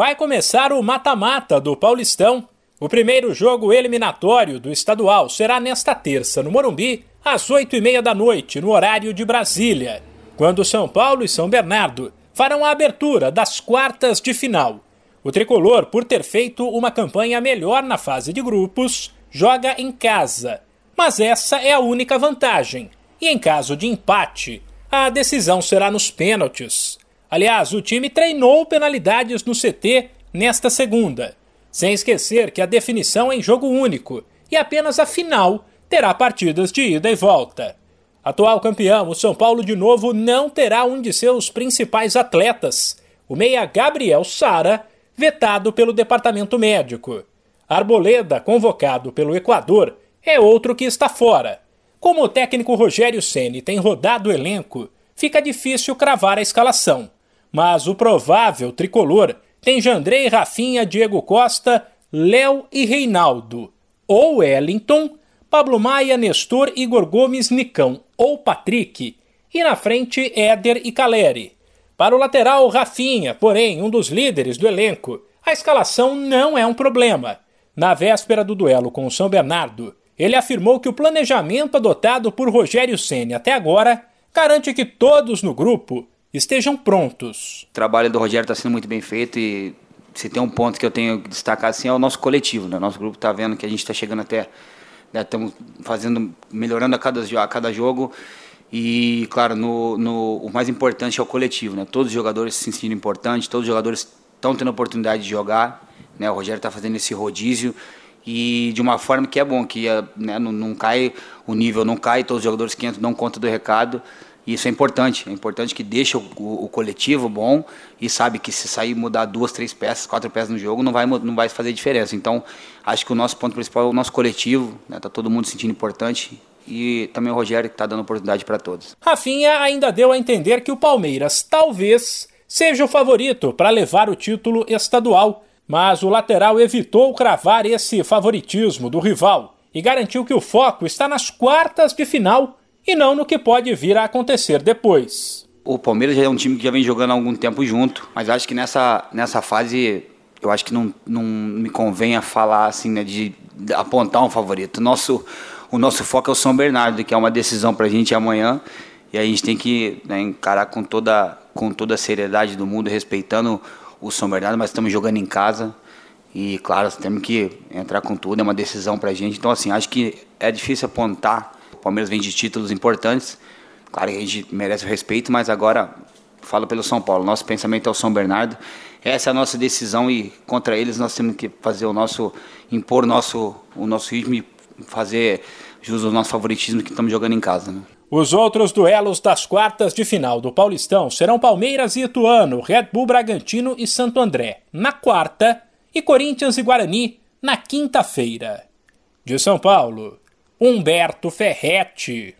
vai começar o mata-mata do Paulistão. O primeiro jogo eliminatório do estadual será nesta terça, no Morumbi, às oito e meia da noite, no horário de Brasília, quando São Paulo e São Bernardo farão a abertura das quartas de final. O tricolor, por ter feito uma campanha melhor na fase de grupos, joga em casa. Mas essa é a única vantagem. E em caso de empate, a decisão será nos pênaltis. Aliás, o time treinou penalidades no CT nesta segunda. Sem esquecer que a definição é em jogo único e apenas a final terá partidas de ida e volta. Atual campeão, o São Paulo de novo não terá um de seus principais atletas, o meia Gabriel Sara, vetado pelo departamento médico. Arboleda, convocado pelo Equador, é outro que está fora. Como o técnico Rogério Ceni tem rodado o elenco, fica difícil cravar a escalação. Mas o provável tricolor tem Jandrei, Rafinha, Diego Costa, Léo e Reinaldo, ou Wellington, Pablo Maia, Nestor, Igor Gomes, Nicão ou Patrick, e na frente Éder e Caleri. Para o lateral, Rafinha, porém, um dos líderes do elenco, a escalação não é um problema. Na véspera do duelo com o São Bernardo, ele afirmou que o planejamento adotado por Rogério Ceni até agora garante que todos no grupo estejam prontos. O trabalho do Rogério está sendo muito bem feito e se tem um ponto que eu tenho que destacar assim é o nosso coletivo, né? Nosso grupo está vendo que a gente está chegando até, estamos né, fazendo, melhorando a cada, a cada jogo e claro, no, no, o mais importante é o coletivo, né? Todos os jogadores se sentindo importantes, todos os jogadores estão tendo a oportunidade de jogar, né? O Rogério está fazendo esse rodízio e de uma forma que é bom, que né, não, não cai o nível, não cai, todos os jogadores que entram dão conta do recado isso é importante, é importante que deixe o, o, o, coletivo bom e sabe que se sair mudar duas, três peças, quatro peças no jogo, não vai, não vai fazer diferença. Então, acho que o nosso ponto principal é o nosso coletivo, né? Tá todo mundo se sentindo importante e também o Rogério que está dando oportunidade para todos. Rafinha ainda deu a entender que o Palmeiras talvez seja o favorito para levar o título estadual, mas o lateral evitou cravar esse favoritismo do rival e garantiu que o foco está nas quartas de final e não no que pode vir a acontecer depois. O Palmeiras já é um time que já vem jogando há algum tempo junto, mas acho que nessa, nessa fase eu acho que não, não me convém a falar assim, né, de apontar um favorito. Nosso, o nosso foco é o São Bernardo, que é uma decisão para a gente amanhã, e a gente tem que né, encarar com toda, com toda a seriedade do mundo, respeitando o São Bernardo, mas estamos jogando em casa. E claro, temos que entrar com tudo, é uma decisão para a gente. Então, assim, acho que é difícil apontar Palmeiras vem de títulos importantes. Claro que a gente merece o respeito, mas agora falo pelo São Paulo. Nosso pensamento é o São Bernardo. Essa é a nossa decisão e contra eles nós temos que fazer o nosso impor o nosso o nosso ritmo e fazer jus ao nosso favoritismo que estamos jogando em casa. Né? Os outros duelos das quartas de final do Paulistão serão Palmeiras e Ituano, Red Bull Bragantino e Santo André na quarta e Corinthians e Guarani na quinta-feira. De São Paulo, Humberto Ferretti.